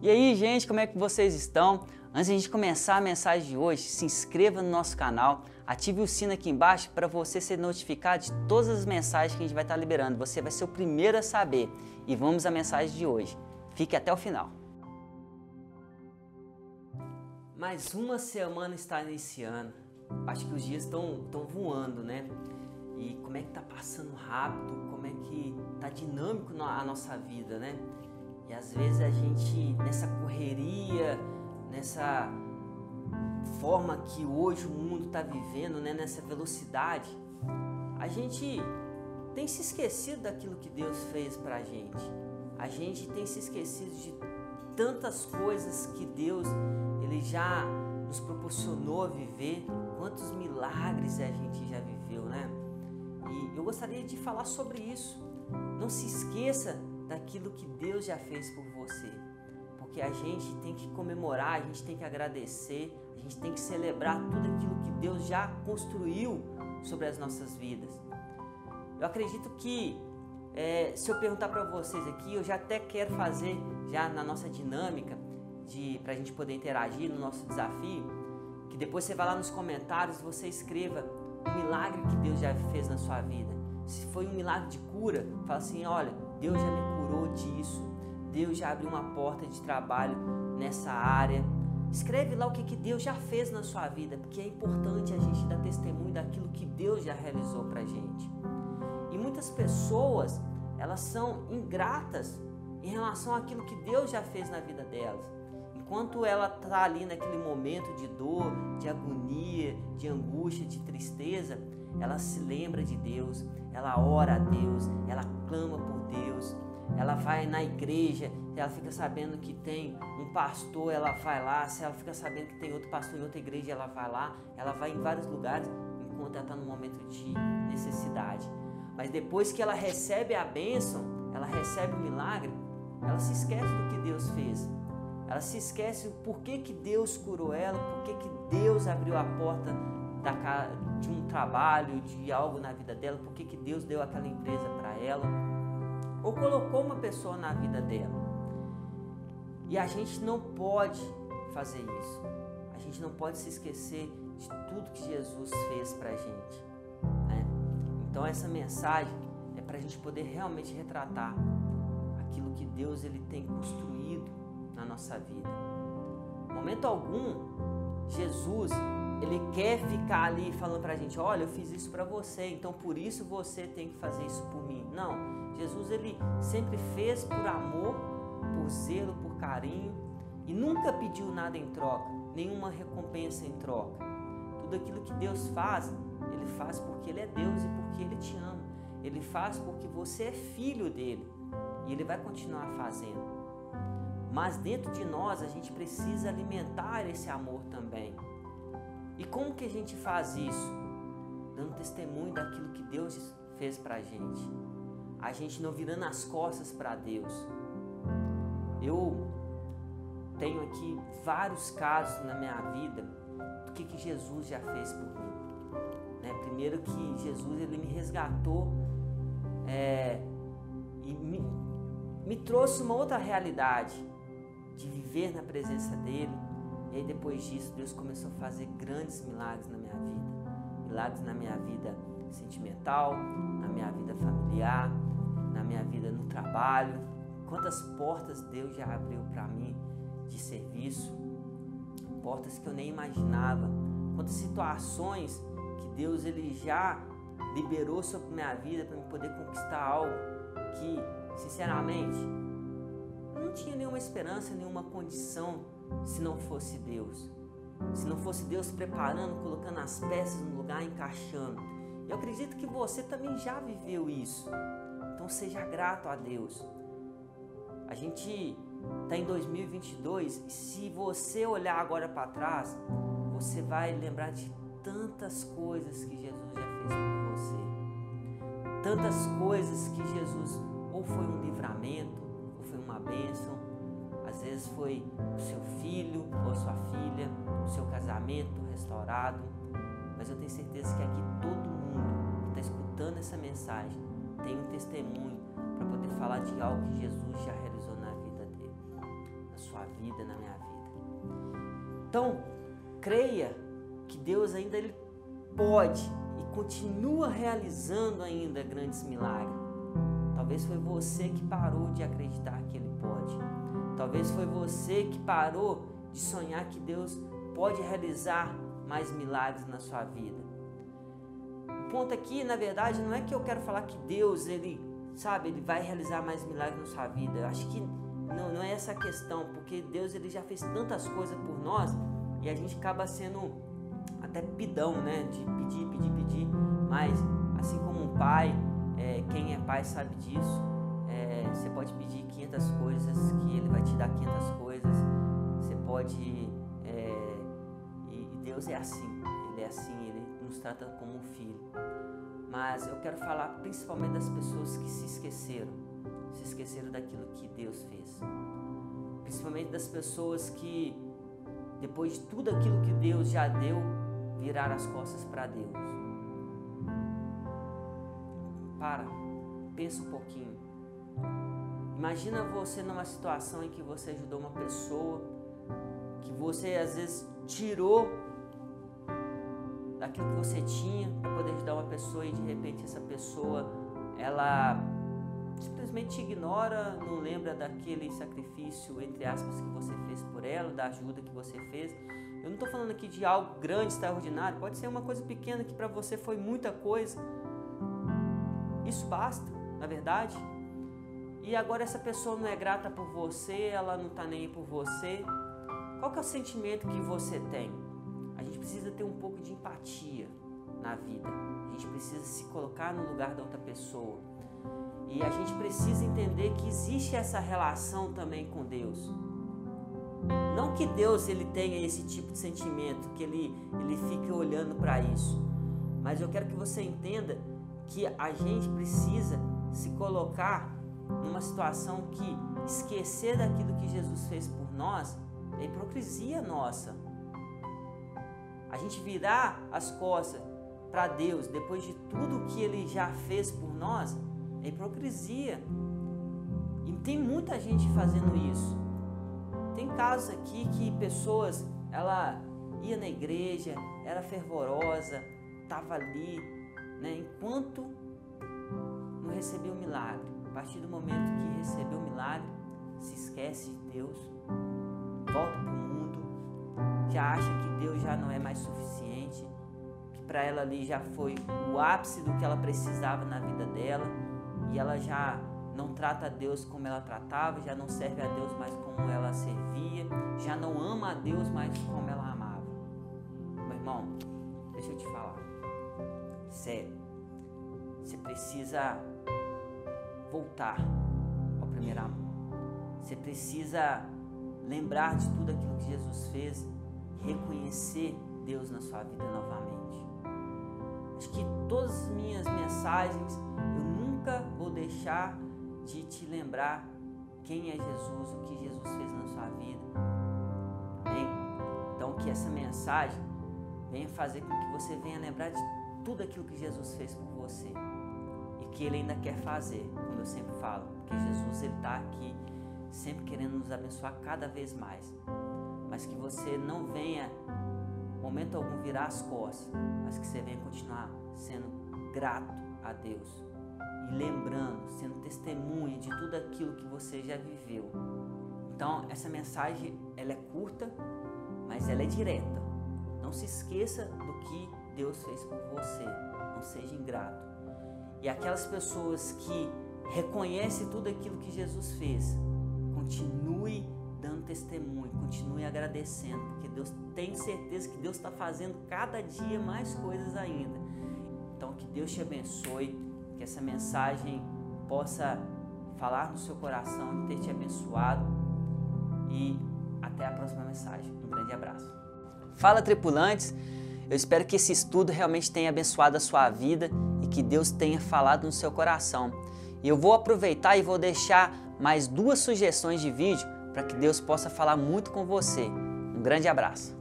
E aí, gente, como é que vocês estão? Antes de a gente começar a mensagem de hoje, se inscreva no nosso canal, ative o sino aqui embaixo para você ser notificado de todas as mensagens que a gente vai estar liberando. Você vai ser o primeiro a saber. E vamos à mensagem de hoje. Fique até o final. Mais uma semana está iniciando. Acho que os dias estão, estão voando, né? E como é que tá passando rápido, como é que tá dinâmico a nossa vida, né? E às vezes a gente, nessa correria, nessa forma que hoje o mundo está vivendo, né? nessa velocidade, a gente tem se esquecido daquilo que Deus fez para a gente. A gente tem se esquecido de tantas coisas que Deus ele já nos proporcionou viver, quantos milagres a gente já viveu, né? E eu gostaria de falar sobre isso. Não se esqueça daquilo que Deus já fez por você. Porque a gente tem que comemorar, a gente tem que agradecer, a gente tem que celebrar tudo aquilo que Deus já construiu sobre as nossas vidas. Eu acredito que é, se eu perguntar para vocês aqui, eu já até quero fazer já na nossa dinâmica de para a gente poder interagir no nosso desafio, que depois você vá lá nos comentários você escreva um milagre que Deus já fez na sua vida. Se foi um milagre de cura, fala assim, olha, Deus já me curou disso. Deus já abriu uma porta de trabalho nessa área. Escreve lá o que, que Deus já fez na sua vida, porque é importante a gente dar testemunho daquilo que Deus já realizou para gente. E muitas pessoas, elas são ingratas em relação àquilo que Deus já fez na vida delas. Enquanto ela está ali naquele momento de dor, de agonia, de angústia, de tristeza, ela se lembra de Deus, ela ora a Deus, ela clama por Deus, ela vai na igreja, ela fica sabendo que tem um pastor, ela vai lá, se ela fica sabendo que tem outro pastor em outra igreja, ela vai lá, ela vai em vários lugares enquanto ela está no momento de necessidade. Mas depois que ela recebe a bênção, ela recebe o milagre, ela se esquece do que Deus fez. Ela se esquece o porquê que Deus curou ela, porquê que Deus abriu a porta da, de um trabalho, de algo na vida dela, por que Deus deu aquela empresa para ela, ou colocou uma pessoa na vida dela. E a gente não pode fazer isso. A gente não pode se esquecer de tudo que Jesus fez para a gente. Né? Então essa mensagem é para a gente poder realmente retratar aquilo que Deus ele tem construído nossa vida. momento algum, Jesus ele quer ficar ali falando para a gente, olha, eu fiz isso para você, então por isso você tem que fazer isso por mim. Não, Jesus ele sempre fez por amor, por zelo, por carinho e nunca pediu nada em troca, nenhuma recompensa em troca. Tudo aquilo que Deus faz, ele faz porque ele é Deus e porque ele te ama. Ele faz porque você é filho dele e ele vai continuar fazendo. Mas dentro de nós a gente precisa alimentar esse amor também. E como que a gente faz isso? Dando testemunho daquilo que Deus fez para a gente. A gente não virando as costas para Deus. Eu tenho aqui vários casos na minha vida do que, que Jesus já fez por mim. Né? Primeiro que Jesus ele me resgatou é, e me, me trouxe uma outra realidade de viver na presença dele e aí depois disso, Deus começou a fazer grandes milagres na minha vida. Milagres na minha vida sentimental, na minha vida familiar, na minha vida no trabalho. Quantas portas Deus já abriu para mim de serviço, portas que eu nem imaginava. Quantas situações que Deus ele já liberou sobre minha vida para me poder conquistar algo que, sinceramente, não tinha nenhuma esperança, nenhuma condição se não fosse Deus. Se não fosse Deus preparando, colocando as peças no lugar, encaixando. Eu acredito que você também já viveu isso. Então seja grato a Deus. A gente está em 2022 e se você olhar agora para trás, você vai lembrar de tantas coisas que Jesus já fez por você. Tantas coisas que Jesus ou foi um livramento, foi uma bênção, às vezes foi o seu filho ou sua filha, o seu casamento restaurado. Mas eu tenho certeza que aqui todo mundo que está escutando essa mensagem tem um testemunho para poder falar de algo que Jesus já realizou na vida dele, na sua vida, na minha vida. Então, creia que Deus ainda ele pode e continua realizando ainda grandes milagres. Talvez foi você que parou de acreditar que ele pode. Talvez foi você que parou de sonhar que Deus pode realizar mais milagres na sua vida. O ponto aqui, na verdade, não é que eu quero falar que Deus, ele, sabe, ele vai realizar mais milagres na sua vida. Eu acho que não, não é essa a questão, porque Deus ele já fez tantas coisas por nós e a gente acaba sendo até pidão, né? De pedir, pedir, pedir. Mas, assim como um pai, é, quem é pai sabe disso. É, você pode pedir 500 coisas que ele vai te dar 500 coisas. Você pode. É, e Deus é assim. Ele é assim. Ele nos trata como um filho. Mas eu quero falar principalmente das pessoas que se esqueceram. Se esqueceram daquilo que Deus fez. Principalmente das pessoas que, depois de tudo aquilo que Deus já deu, virar as costas para Deus. Para, pensa um pouquinho. Imagina você numa situação em que você ajudou uma pessoa, que você às vezes tirou daquilo que você tinha para poder ajudar uma pessoa e de repente essa pessoa ela simplesmente te ignora, não lembra daquele sacrifício entre aspas que você fez por ela, da ajuda que você fez eu não estou falando aqui de algo grande, extraordinário, pode ser uma coisa pequena que para você foi muita coisa. Isso basta, na verdade. E agora essa pessoa não é grata por você, ela não está nem aí por você. Qual que é o sentimento que você tem? A gente precisa ter um pouco de empatia na vida. A gente precisa se colocar no lugar da outra pessoa. E a gente precisa entender que existe essa relação também com Deus. Não que Deus ele tenha esse tipo de sentimento, que ele, ele fique olhando para isso. Mas eu quero que você entenda que a gente precisa se colocar numa situação que esquecer daquilo que Jesus fez por nós é hipocrisia nossa. A gente virar as costas para Deus depois de tudo que ele já fez por nós é hipocrisia. E tem muita gente fazendo isso. Tem casos aqui que pessoas, ela ia na igreja, era fervorosa, estava ali, né, enquanto não recebeu o milagre. A partir do momento que recebeu o milagre, se esquece de Deus, volta para o mundo, já acha que Deus já não é mais suficiente, que para ela ali já foi o ápice do que ela precisava na vida dela e ela já não trata a Deus como ela tratava, já não serve a Deus mais como ela servia, já não ama a Deus mais como ela amava. Meu irmão, deixa eu te falar. Sério, você precisa voltar ao primeiro amor. Você precisa lembrar de tudo aquilo que Jesus fez e reconhecer Deus na sua vida novamente. Acho que todas as minhas mensagens eu nunca vou deixar de te lembrar quem é Jesus, o que Jesus fez na sua vida. Amém? Então que essa mensagem venha fazer com que você venha lembrar de tudo aquilo que Jesus fez por você e que Ele ainda quer fazer, como eu sempre falo, porque Jesus ele está aqui sempre querendo nos abençoar cada vez mais, mas que você não venha momento algum virar as costas, mas que você venha continuar sendo grato a Deus e lembrando, sendo testemunha de tudo aquilo que você já viveu. Então, essa mensagem ela é curta, mas ela é direta. Não se esqueça do que Deus fez por você. Não seja ingrato. E aquelas pessoas que reconhecem tudo aquilo que Jesus fez, continue dando testemunho, continue agradecendo, porque Deus tem certeza que Deus está fazendo cada dia mais coisas ainda. Então, que Deus te abençoe que essa mensagem possa falar no seu coração, ter te abençoado e até a próxima mensagem. Um grande abraço. Fala tripulantes, eu espero que esse estudo realmente tenha abençoado a sua vida e que Deus tenha falado no seu coração. E eu vou aproveitar e vou deixar mais duas sugestões de vídeo para que Deus possa falar muito com você. Um grande abraço.